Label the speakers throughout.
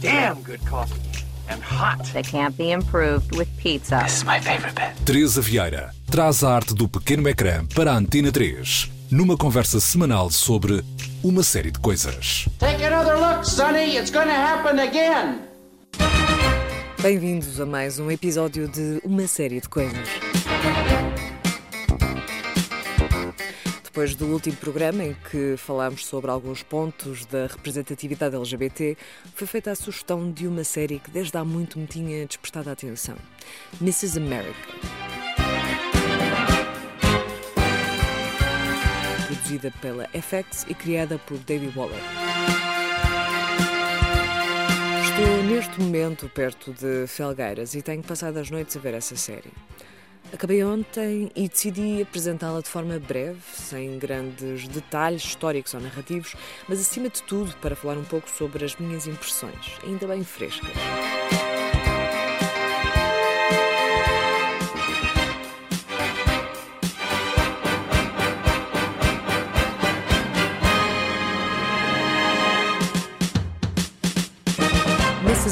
Speaker 1: damn good coffee. And hot.
Speaker 2: That can't be improved with pizza.
Speaker 1: This is my favorite bit.
Speaker 3: Teresa Vieira traz a arte do pequeno ecrã para a Antena 3, numa conversa semanal sobre uma série de coisas.
Speaker 4: Take another look, Sonny. It's gonna happen again.
Speaker 5: Bem-vindos a mais um episódio de Uma Série de Coisas. Depois do último programa em que falámos sobre alguns pontos da representatividade LGBT, foi feita a sugestão de uma série que desde há muito me tinha despertado a atenção: Mrs. America. Produzida pela FX e criada por David Waller. Estou neste momento perto de Felgueiras e tenho passado as noites a ver essa série. Acabei ontem e decidi apresentá-la de forma breve, sem grandes detalhes históricos ou narrativos, mas acima de tudo para falar um pouco sobre as minhas impressões, ainda bem frescas.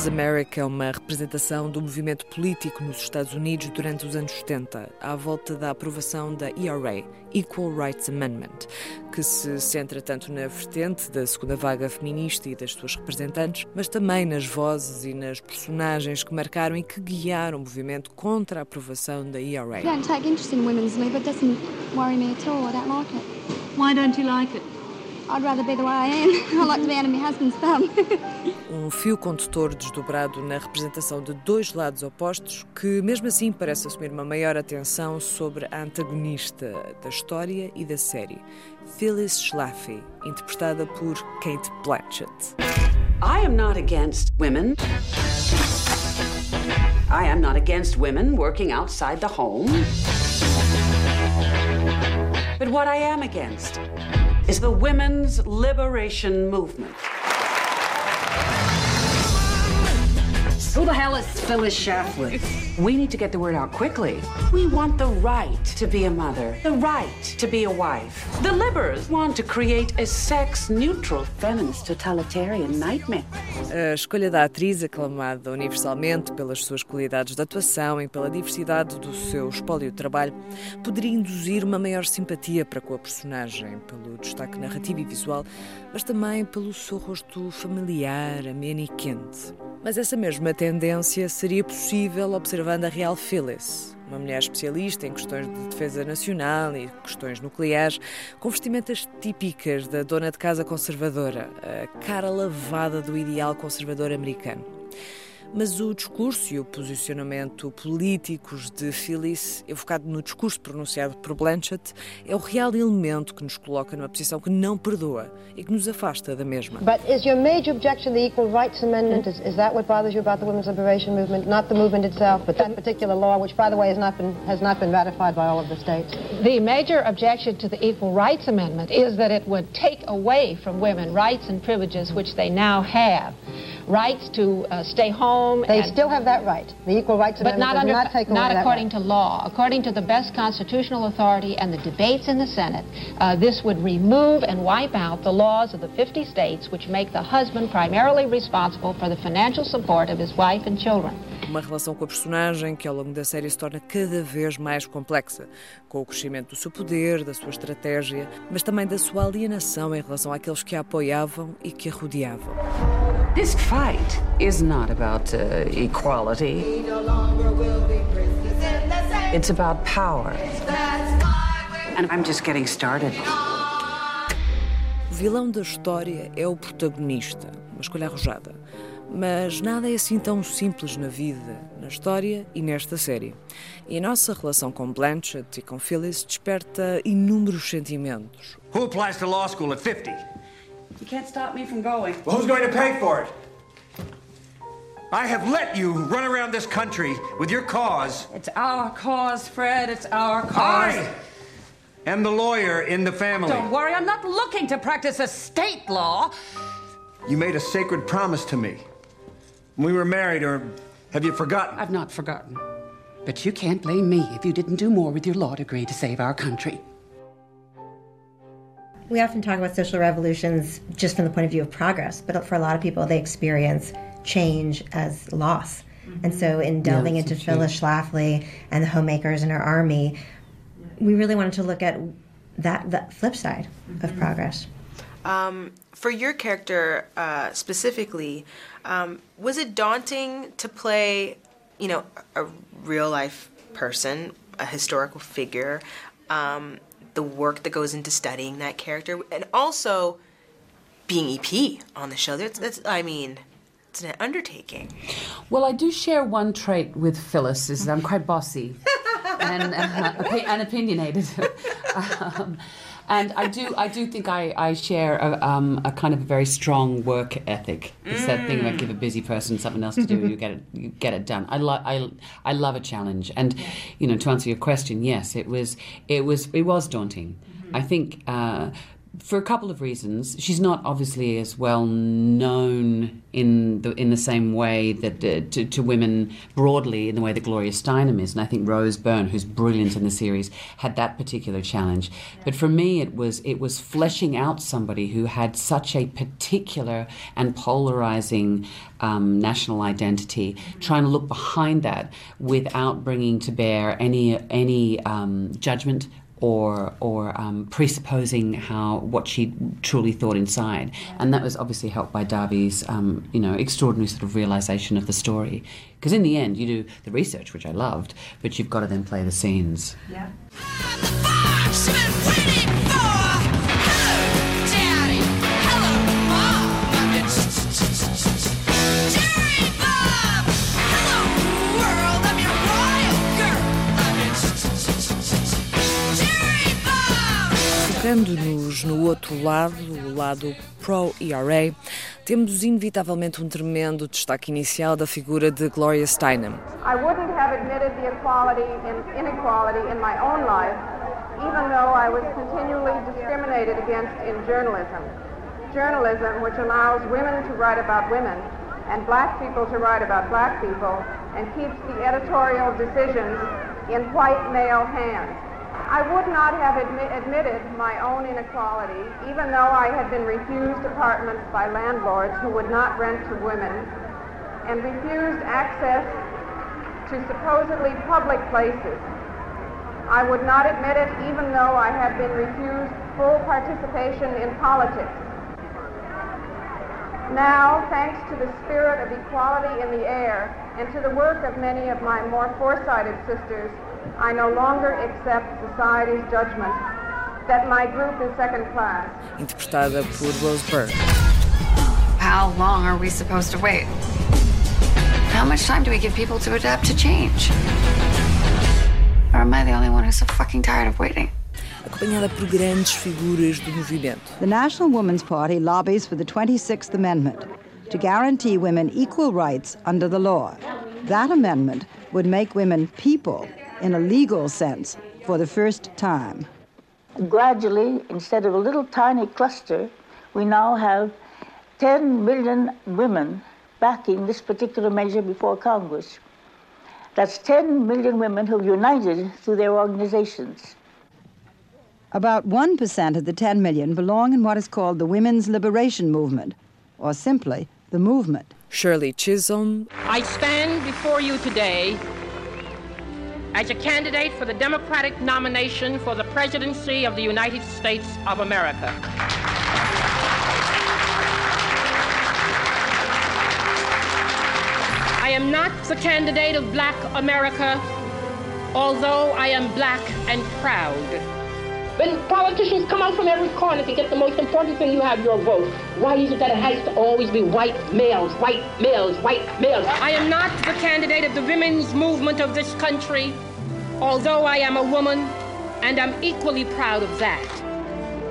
Speaker 5: America é uma representação do movimento político nos Estados Unidos durante os anos 70, à volta da aprovação da ERA, Equal Rights Amendment, que se centra tanto na vertente da segunda vaga feminista e das suas representantes, mas também nas vozes e nas personagens que marcaram e que guiaram o movimento contra a aprovação da ERA.
Speaker 6: I don't take interest in women's. It doesn't worry me at all. I don't like it.
Speaker 7: Why don't you like it?
Speaker 6: I'd rather be the way I am. I like to be under my husband's thumb.
Speaker 5: um fio condutor desdobrado na representação de dois lados opostos, que mesmo assim parece assumir uma maior atenção sobre a antagonista da história e da série, Phyllis Schlafly, interpretada por Kate Blanchett.
Speaker 7: I am not against women. I am not against women working outside the home. But what I am against is the women's liberation movement. Who the hell is Phyllis Schlafly? We need to get the word out quickly. We want the right to be a mother, the right to be a wife. The want to create a sex neutral feminist totalitarian nightmare.
Speaker 5: A escolha da atriz, aclamada universalmente pelas suas qualidades de atuação e pela diversidade do seu espólio de trabalho, poderia induzir uma maior simpatia para com a personagem, pelo destaque narrativo e visual, mas também pelo seu rosto familiar, ameno e quente. Mas essa mesma tendência seria possível observando a Real Phyllis, uma mulher especialista em questões de defesa nacional e questões nucleares, com vestimentas típicas da dona de casa conservadora, a cara lavada do ideal conservador americano. Mas o discurso e o posicionamento políticos de Phyllis, evocado no discurso pronunciado por Blanchett, é o real elemento que nos coloca numa posição que não perdoa e que nos afasta da mesma.
Speaker 8: But is your major objection the Equal Rights Amendment? Is, is that what bothers you about the women's liberation movement? Not the movement itself, but that particular law, which, by the way, has not been, has not been ratified by all of the states?
Speaker 9: The major objection to the Equal Rights Amendment is that it would take away from women rights and privileges which they now have. Rights to uh, stay home.
Speaker 8: They
Speaker 9: and-
Speaker 8: still have that right. The Equal Rights
Speaker 9: but
Speaker 8: Amendment
Speaker 9: not,
Speaker 8: does
Speaker 9: under,
Speaker 8: not take away
Speaker 9: not
Speaker 8: that
Speaker 9: according
Speaker 8: right.
Speaker 9: to law. According to the best constitutional authority and the debates in the Senate, uh, this would remove and wipe out the laws of the 50 states which make the husband primarily responsible for the financial support of his wife and children.
Speaker 5: Uma relação com a personagem que ao longo da série se torna cada vez mais complexa, com o crescimento do seu poder, da sua estratégia, mas também da sua alienação em relação àqueles que a apoiavam e que a rodeavam.
Speaker 7: This fight is not about uh, equality. It's about power. And I'm just getting started.
Speaker 5: O vilão da história é o protagonista, uma escolha arrojada. Mas nada é assim tão simples na vida, na história e nesta série. E a nossa relação com Blanchett e com Phyllis desperta inúmeros sentimentos.
Speaker 1: Who applies to law school at 50?
Speaker 7: You can't stop me from going.
Speaker 1: Well, who's going to pay for it? I have let you run around this country with your cause.
Speaker 7: It's our cause, Fred. It's our cause.
Speaker 1: I am the lawyer in the family.
Speaker 7: Don't worry, I'm not looking to practice a state law.
Speaker 1: You made a sacred promise to me. when We were married, or have you forgotten?
Speaker 7: I've not forgotten. But you can't blame me if you didn't do more with your law degree to save our country.
Speaker 10: We often talk about social revolutions just from the point of view of progress, but for a lot of people, they experience change as loss. And so, in delving
Speaker 11: Yeah,
Speaker 10: into
Speaker 11: that's so
Speaker 10: Phyllis Schlafly and the homemakers and her army, we really wanted to look at that the flip side of progress.
Speaker 12: Um, for your character uh, specifically, um, was it daunting to play, you know, a real life person, a historical figure, um, the work that goes into studying that character, and also being EP on the show? That's, that's I mean, it's an undertaking.
Speaker 13: Well, I do share one trait with Phyllis is that I'm quite bossy and, uh, and opinionated. um, and I do, I do think I, I share a, um, a kind of a very strong work ethic. It's that thing about give a busy person something else to do, you get it, you get it done. I love, I, I love a challenge. And you know, to answer your question, yes, it was, it was, it was daunting. I think. Uh, for a couple of reasons. She's not obviously as well known in the in the same way that uh, to, to women broadly in the way that Gloria Steinem is, and I think Rose Byrne, who's brilliant in the series, had that particular challenge. But for me, it was it was fleshing out somebody who had such a particular and polarizing um, national identity, trying to look behind that without bringing to bear any any um, judgment or or um, presupposing how what she truly thought inside, and that was obviously helped by Darby's um, you know extraordinary sort of realization of the story. Because in the end, you do the research, which I loved, but you've got to then play the scenes.
Speaker 11: Yeah.
Speaker 5: Focando-nos no outro lado, o lado pro-ERA, temos inevitavelmente um tremendo destaque inicial da figura de Gloria Steinem.
Speaker 14: I wouldn't have admitted the equality and inequality in my own life, even though I was continually discriminated against in journalism. Journalism, which allows women to write about women and black people to write about black people and keeps the editorial decisions in white male hands. I would not have admi- admitted my own inequality, even though I had been refused apartments by landlords who would not rent to women and refused access to supposedly public places. I would not admit it even though I had been refused full participation in politics. Now, thanks to the spirit of equality in the air and to the work of many of my more foresighted sisters, I no longer accept society's judgment that my group is second class.
Speaker 5: interpretada por Rose Byrne.
Speaker 15: How long are we supposed to wait? How much time do we give people to adapt to change? Or am I the only one who's so fucking tired of waiting?
Speaker 5: acompanhada por grandes figuras do movimento.
Speaker 16: The National Women's Party lobbies for the 26th Amendment to guarantee women equal rights under the law. That amendment would make women people in a legal sense for the first time.
Speaker 17: Gradually, instead of a little tiny cluster, we now have 10 million women backing this particular measure before Congress. That's 10 million women who've united through their organizations.
Speaker 16: About 1% of the 10 million belong in what is called the Women's Liberation Movement, or simply the movement.
Speaker 5: Shirley Chisholm,
Speaker 18: I stand before you today as a candidate for the Democratic nomination for the presidency of the United States of America. I am not the candidate of black America, although I am black and proud. When politicians come out from every corner to get the most important thing you have, your vote, why is it that it has to always be white males, white males, white males? I am not the candidate of the women's movement of this country, although I am a woman, and I'm equally proud of that.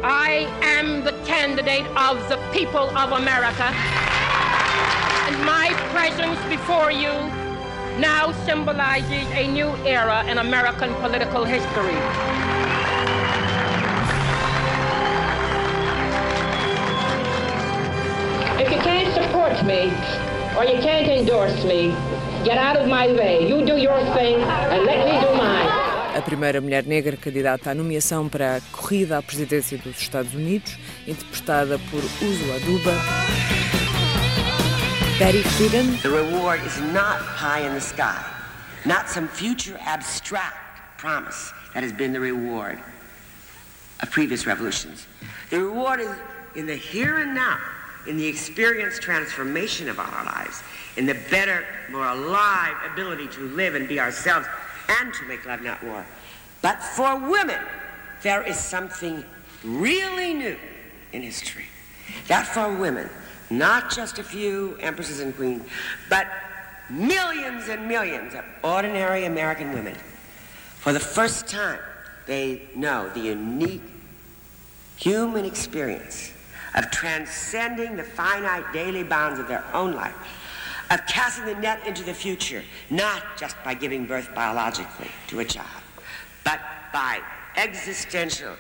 Speaker 18: I am the candidate of the people of America, and my presence before you now symbolizes a new era in American political history. Support me or you can't endorse me, get out of my way. You do your thing and let me do mine.
Speaker 5: a primeira mulher negra candidata à nomeação para a corrida à presidência dos Estados Unidos, interpretada por Uzo Aduba. Betty Friedan.
Speaker 19: The reward is not high in the sky, not some future abstract promise that has been the reward of previous revolutions. The reward is in the here and now, in the experienced transformation of our lives, in the better, more alive ability to live and be ourselves and to make love, not war. But for women, there is something really new in history. That for women, not just a few empresses and queens, but millions and millions of ordinary American women, for the first time, they know the unique human experience of transcending the finite daily bounds of their own life, of casting the net into the future, not just by giving birth biologically to a child, but by existential,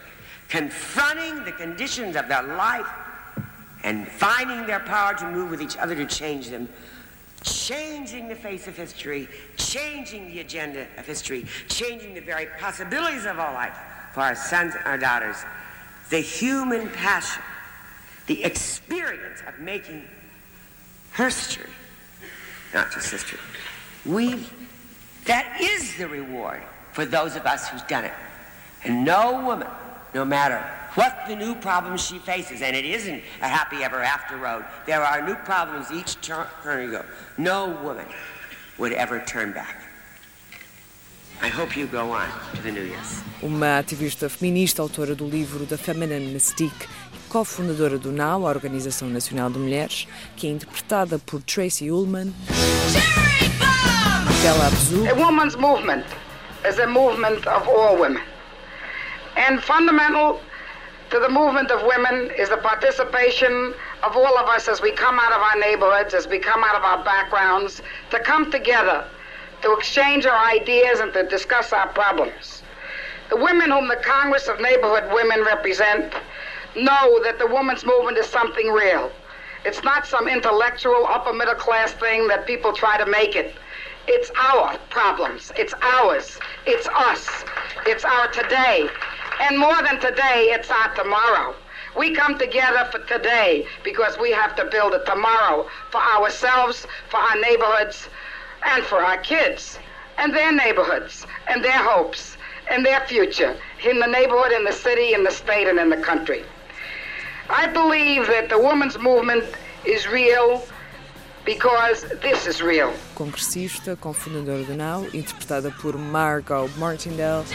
Speaker 19: confronting the conditions of their life and finding their power to move with each other to change them, changing the face of history, changing the agenda of history, changing the very possibilities of our life for our sons and our daughters. The human passion, the experience of making history, not just history. We, that is the reward for those of us who's done it. And no woman, no matter what the new problems she faces, and it isn't a happy ever after road, there are new problems each turn you go. No woman would ever turn back. I hope you go on to the new years.
Speaker 5: Uma ativista feminista, autora do livro The Feminine Mystique cofundadora do NOW, a Organização Nacional de Mulheres, que é interpretada por Tracy Ullman. Bella Abzu.
Speaker 20: A woman's movement is a movement of all women. And fundamental to the movement of women is the participation of all of us as we come out of our neighborhoods, as we come out of our backgrounds, to come together, to exchange our ideas and to discuss our problems. The women whom the Congress of Neighborhood Women represent know that the women's movement is something real. It's not some intellectual upper middle class thing that people try to make it. It's our problems. It's ours. It's us. It's our today. And more than today, it's our tomorrow. We come together for today because we have to build a tomorrow for ourselves, for our neighborhoods, and for our kids, and their neighborhoods, and their hopes, and their future in the neighborhood, in the city, in the state, and in the country. I believe that the women's movement is real because this is real.
Speaker 5: Congressista, cofundadora do NOW, interpretada por Margot Martindale.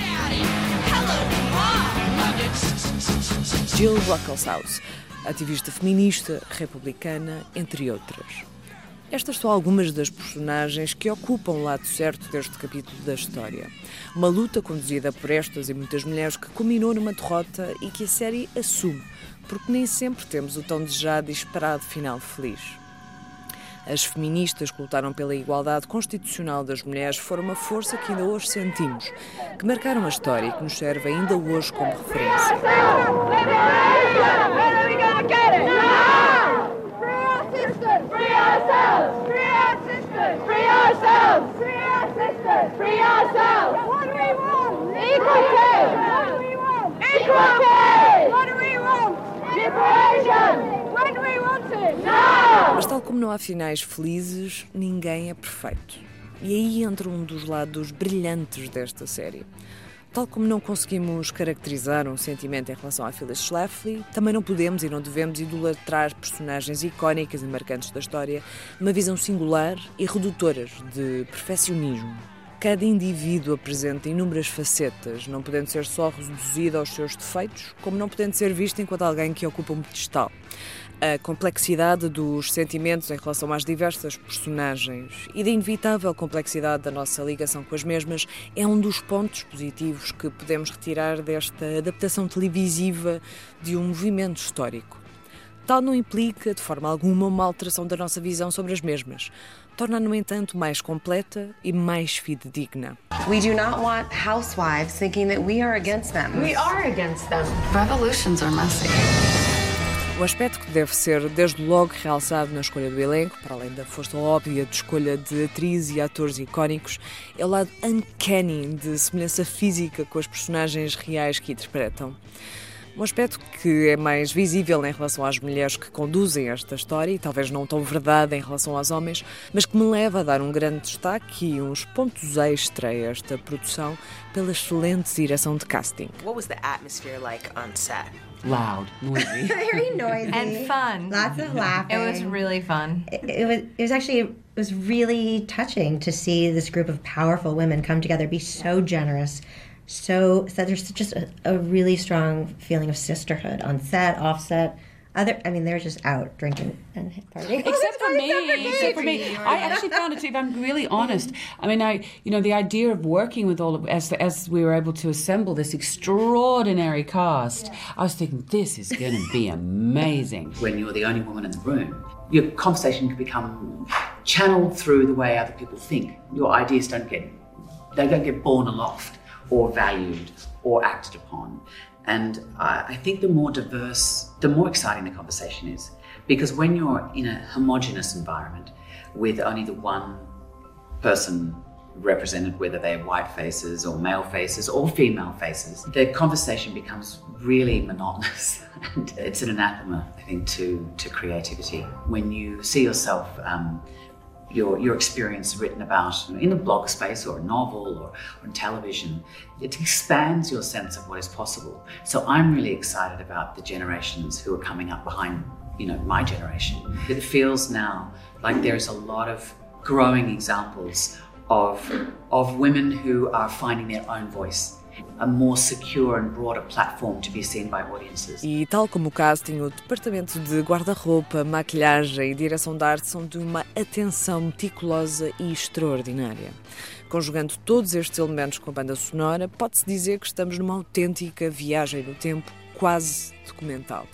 Speaker 5: Jill Ruckelshaus, ativista feminista, republicana, entre outras. Estas são algumas das personagens que ocupam o lado certo deste capítulo da história. Uma luta conduzida por estas e muitas mulheres que culminou numa derrota e que a série assume, porque nem sempre temos o tão desejado e esperado final feliz. As feministas que lutaram pela igualdade constitucional das mulheres foram uma força que ainda hoje sentimos, que marcaram a história e que nos serve ainda hoje como referência. Mas, tal como não há finais felizes, ninguém é perfeito. E aí entra um dos lados brilhantes desta série. Tal como não conseguimos caracterizar um sentimento em relação a Phyllis Schlafly, também não podemos e não devemos idolatrar personagens icónicas e marcantes da história numa visão singular e redutoras de perfeccionismo. Cada indivíduo apresenta inúmeras facetas, não podendo ser só reduzido aos seus defeitos, como não podendo ser visto enquanto alguém que ocupa um pedestal. A complexidade dos sentimentos em relação às diversas personagens e da inevitável complexidade da nossa ligação com as mesmas é um dos pontos positivos que podemos retirar desta adaptação televisiva de um movimento histórico. Tal não implica, de forma alguma, uma alteração da nossa visão sobre as mesmas. Torna, no entanto, mais completa e mais fidedigna.
Speaker 21: We do not want housewives thinking that we are against them.
Speaker 15: We are against them. Revolutions are messy.
Speaker 5: O aspecto que deve ser desde logo realçado na escolha do elenco, para além da força óbvia de escolha de atrizes e atores icónicos, é o lado uncanny de semelhança física com as personagens reais que interpretam. Um aspecto que é mais visível em relação às mulheres que conduzem esta história e talvez não tão verdade em relação aos homens, mas que me leva a dar um grande destaque e uns pontos extra a esta produção pela excelente direção de casting.
Speaker 12: What was the atmosphere like on set?
Speaker 13: Loud, noisy.
Speaker 10: Very noisy
Speaker 2: And fun.
Speaker 10: Lots of laughing.
Speaker 2: It was really fun.
Speaker 10: It, it was. It was actually. It was really touching to see this group of powerful women come together, be so generous, so so there's just a, a really strong feeling of sisterhood on set, off set. Other, I mean, they're just out drinking and partying.
Speaker 13: Except for me, except for me, I actually found it. to- If I'm really honest, I mean, I, you know, the idea of working with all of as as we were able to assemble this extraordinary cast, I was thinking this is going to be amazing. When you're the only woman in the room, your conversation can become channeled through the way other people think. Your ideas don't get they don't get borne aloft or valued or acted upon. And I, think the more diverse, the more exciting the conversation is. Because when you're in a homogenous environment with only the one person represented, whether they're white faces or male faces or female faces, the conversation becomes really monotonous. and it's an anathema, I think, to, to creativity. When you see yourself um, your, your experience written about in a blog space or a novel or, on television, it expands your sense of what is possible. So I'm really excited about the generations who are coming up behind, you know, my generation. It feels now like there's a lot of growing examples of, of women who are finding their own voice, a more secure and broader platform to be seen by audiences.
Speaker 5: E tal como o casting, o departamento de guarda-roupa, maquilhagem e direção de arte são de uma atenção meticulosa e extraordinária. Conjugando todos estes elementos com a banda sonora, pode-se dizer que estamos numa autêntica viagem no tempo, quase documental.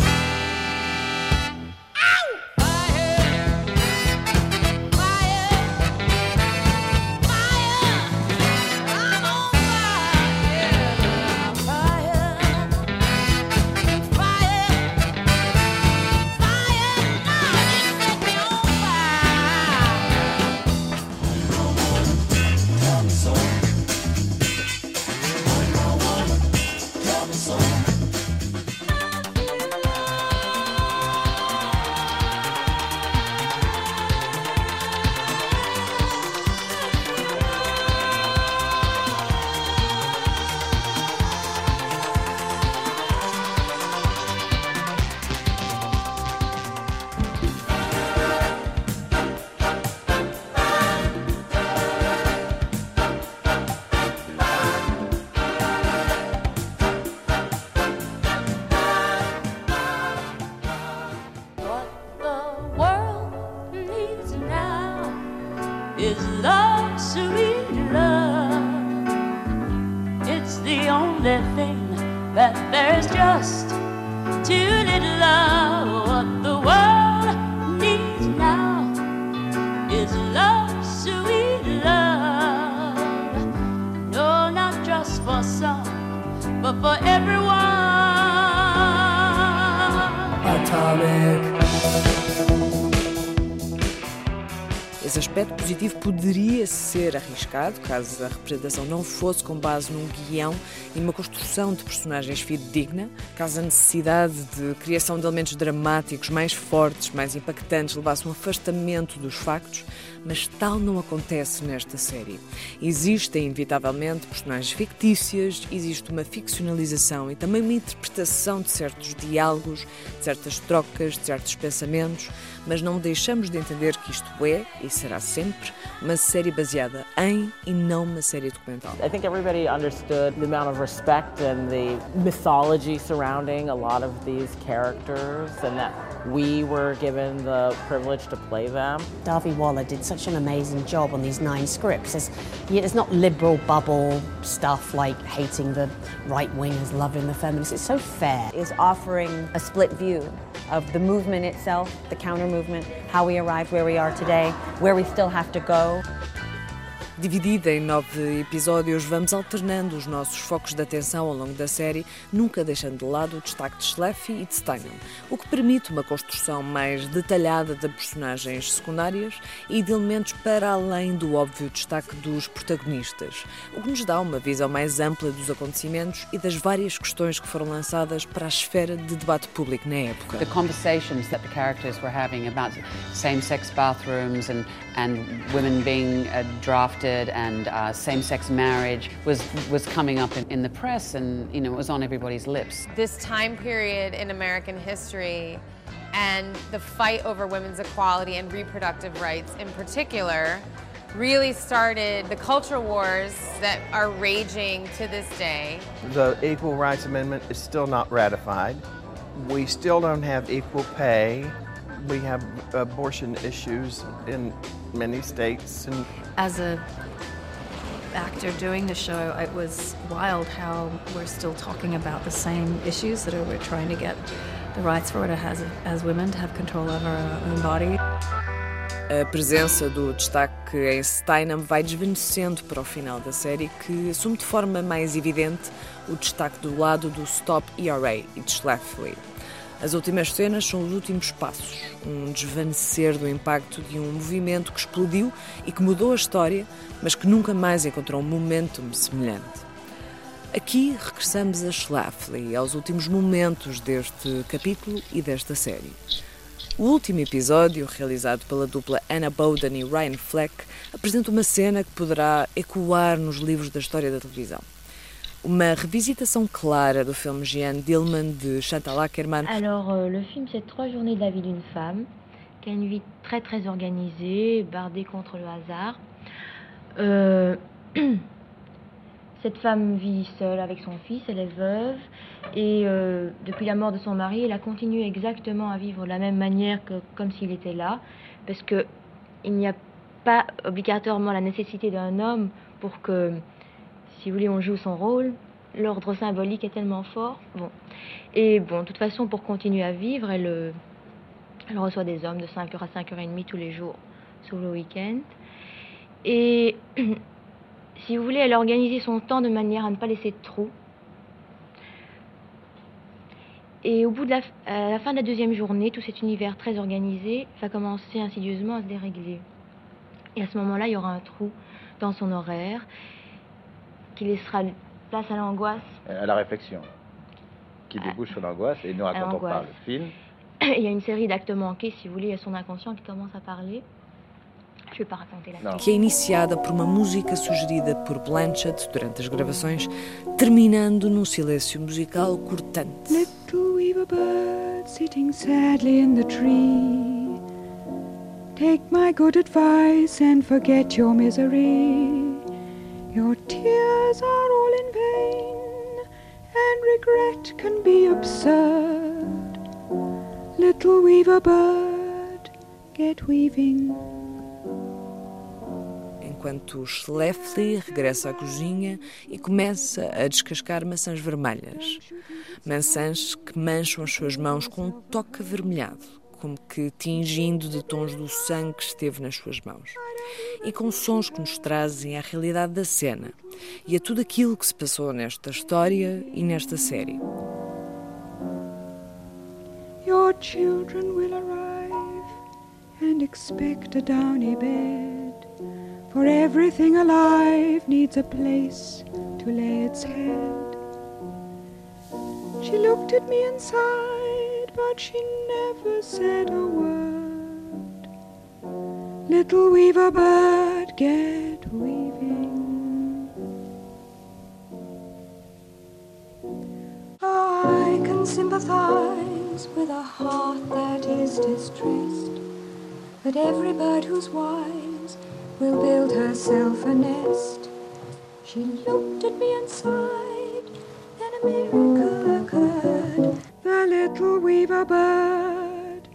Speaker 5: Aspecto positivo poderia ser arriscado caso a representação não fosse com base num guião e numa construção de personagens fidedigna, caso a necessidade de criação de elementos dramáticos mais fortes, mais impactantes, levasse um afastamento dos factos, mas tal não acontece nesta série. Existem, inevitavelmente, personagens fictícias, existe uma ficcionalização e também uma interpretação de certos diálogos, de certas trocas, de certos pensamentos, mas não deixamos de entender que isto é e será sempre uma série baseada em e não uma série documental.
Speaker 22: I think everybody understood the amount of respect and the mythology surrounding a lot of these characters, and that we were given the privilege to play them.
Speaker 23: Darby Waller did such an amazing job on these nine scripts. It's, yeah, there's not liberal bubble stuff like hating the right wingers, loving the feminists. It's so fair.
Speaker 24: is offering a split view of the movement itself, the counter movement, how we arrived where we are today, where we still have to go.
Speaker 5: Dividida em nove episódios, vamos alternando os nossos focos de atenção ao longo da série, nunca deixando de lado o destaque de Schleffy e de Steinem, o que permite uma construção mais detalhada de personagens secundárias e de elementos para além do óbvio destaque dos protagonistas, o que nos dá uma visão mais ampla dos acontecimentos e das várias questões que foram lançadas para a esfera de debate público na época.
Speaker 25: The conversations that the characters were having about same-sex bathrooms and, and women being uh, drafted and uh, same-sex marriage was was coming up in, in the press, and you know it was on everybody's lips.
Speaker 26: This time period in American history and the fight over women's equality and reproductive rights in particular really started the culture wars that are raging to this day.
Speaker 27: The Equal Rights Amendment is still not ratified. We still don't have equal pay. We have abortion issues in many states and
Speaker 28: as a actor doing the show, it was wild how we're still talking about the same issues that are, we're trying to get the rights for it as, as women to have control over our own body.
Speaker 5: A presença do destaque em Steinem vai desvanecendo para o final da série, que assume de forma mais evidente o destaque do lado do Stop ERA e de Schlafly. As últimas cenas são os últimos passos, um desvanecer do impacto de um movimento que explodiu e que mudou a história, mas que nunca mais encontrou um momentum semelhante. Aqui regressamos a Schlafly, aos últimos momentos deste capítulo e desta série. O último episódio, realizado pela dupla Anna Bowden e Ryan Fleck, apresenta uma cena que poderá ecoar nos livros da história da televisão. Uma revisitação clara du film Jeanne Dillman de Chantal Ackerman.
Speaker 29: Alors, euh, le film, c'est trois journées de la vie d'une femme qui a une vie très très organisée, bardée contre le hasard. Euh, cette femme vit seule avec son fils, elle est veuve, et euh, depuis la mort de son mari, elle a continué exactement à vivre de la même manière que comme s'il était là, parce que il n'y a pas obligatoirement la nécessité d'un homme pour que si vous voulez, on joue son rôle. L'ordre symbolique est tellement fort. Bon. Et bon, de toute façon, pour continuer à vivre, elle, euh, reçoit des hommes de 5h à 5h30 tous les jours, sur le week-end. Et si vous voulez, elle a son temps de manière à ne pas laisser de trous. Et au bout de la, à la fin de la deuxième journée, tout cet univers très organisé va commencer insidieusement à se dérégler. Et à ce moment-là, il y aura un trou dans son horaire qui laissera place à l'angoisse.
Speaker 30: À la réflexion, qui débouche sur l'angoisse. Et nous, racontons par le film.
Speaker 29: Il y a une série d'actes manqués, si vous voulez, il y a son inconscient qui commence à parler. Je vais pas raconter la
Speaker 5: Que é iniciada por uma música sugerida por Blanchett durante as gravações, terminando num silêncio musical cortante.
Speaker 31: Little weaver bird sitting sadly in the tree. Take my good advice and forget your misery. Your tears are all in vain, and regret can be absurd. Little weaver bird, get weaving.
Speaker 5: Enquanto Schlefly regressa à cozinha e começa a descascar maçãs vermelhas. Maçãs que mancham as suas mãos com um toque avermelhado, como que tingindo de tons do sangue que esteve nas suas mãos e com sons que nos trazem à realidade da cena e a tudo aquilo que se passou nesta história e nesta série.
Speaker 31: Your children will arrive and expect a downy bed, for everything alive needs a place to lay its head. She looked at me and sighed, but she never said a word. Little weaver bird, get weaving. Oh, I can sympathize with a heart that is distressed. But every bird who's wise will build herself a nest. She looked at me and sighed, then a miracle occurred. Little weaver bird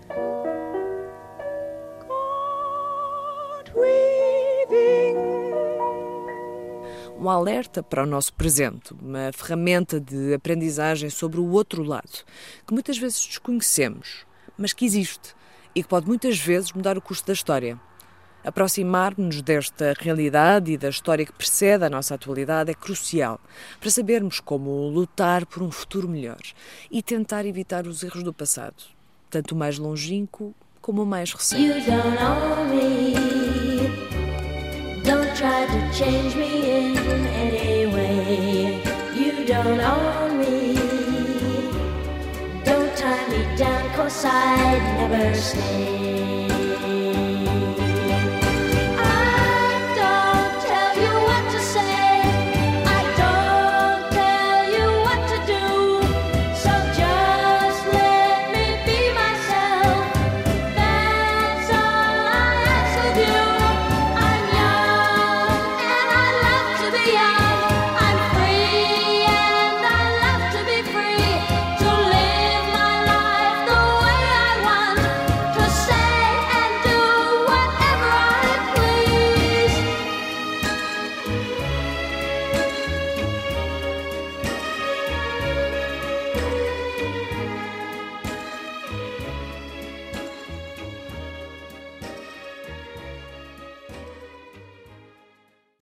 Speaker 5: um alerta para o nosso presente, uma ferramenta de aprendizagem sobre o outro lado, que muitas vezes desconhecemos, mas que existe e que pode muitas vezes mudar o curso da história. Aproximar-nos desta realidade e da história que precede a nossa atualidade é crucial para sabermos como lutar por um futuro melhor e tentar evitar os erros do passado, tanto o mais longínquo como o mais recente.
Speaker 32: Don't tie me down, cause I'd never stay.